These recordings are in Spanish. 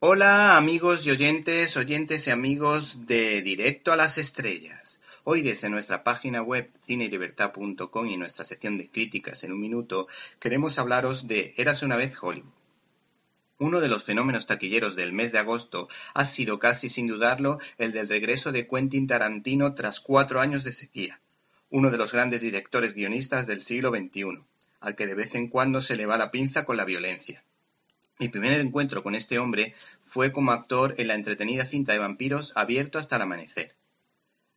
Hola amigos y oyentes, oyentes y amigos de Directo a las Estrellas. Hoy desde nuestra página web cinelibertad.com y nuestra sección de críticas en un minuto queremos hablaros de Érase una vez Hollywood. Uno de los fenómenos taquilleros del mes de agosto ha sido casi sin dudarlo el del regreso de Quentin Tarantino tras cuatro años de sequía, uno de los grandes directores guionistas del siglo XXI, al que de vez en cuando se le va la pinza con la violencia. Mi primer encuentro con este hombre fue como actor en la entretenida cinta de vampiros Abierto hasta el amanecer.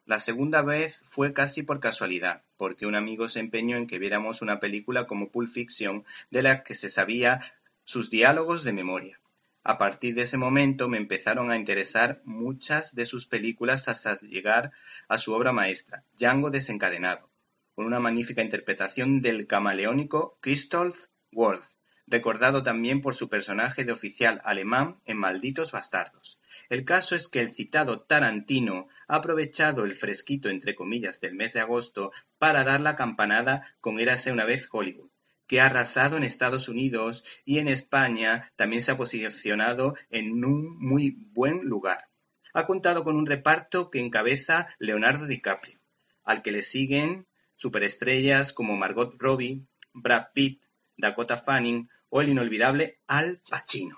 La segunda vez fue casi por casualidad, porque un amigo se empeñó en que viéramos una película como Pulp Fiction de la que se sabía sus diálogos de memoria. A partir de ese momento me empezaron a interesar muchas de sus películas hasta llegar a su obra maestra, Django desencadenado, con una magnífica interpretación del camaleónico Christoph Wolf, recordado también por su personaje de oficial alemán en Malditos Bastardos. El caso es que el citado Tarantino ha aprovechado el fresquito entre comillas del mes de agosto para dar la campanada con Érase una vez Hollywood, que ha arrasado en Estados Unidos y en España también se ha posicionado en un muy buen lugar. Ha contado con un reparto que encabeza Leonardo DiCaprio, al que le siguen superestrellas como Margot Robbie, Brad Pitt, Dakota Fanning o el inolvidable Al Pacino.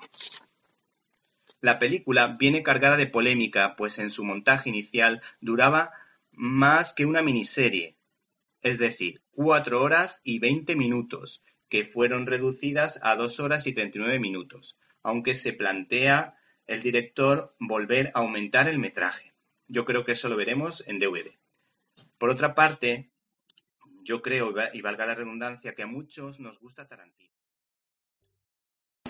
La película viene cargada de polémica, pues en su montaje inicial duraba más que una miniserie, es decir, cuatro horas y veinte minutos, que fueron reducidas a dos horas y treinta y nueve minutos, aunque se plantea el director volver a aumentar el metraje. Yo creo que eso lo veremos en DVD. Por otra parte, yo creo, y valga la redundancia, que a muchos nos gusta Tarantino.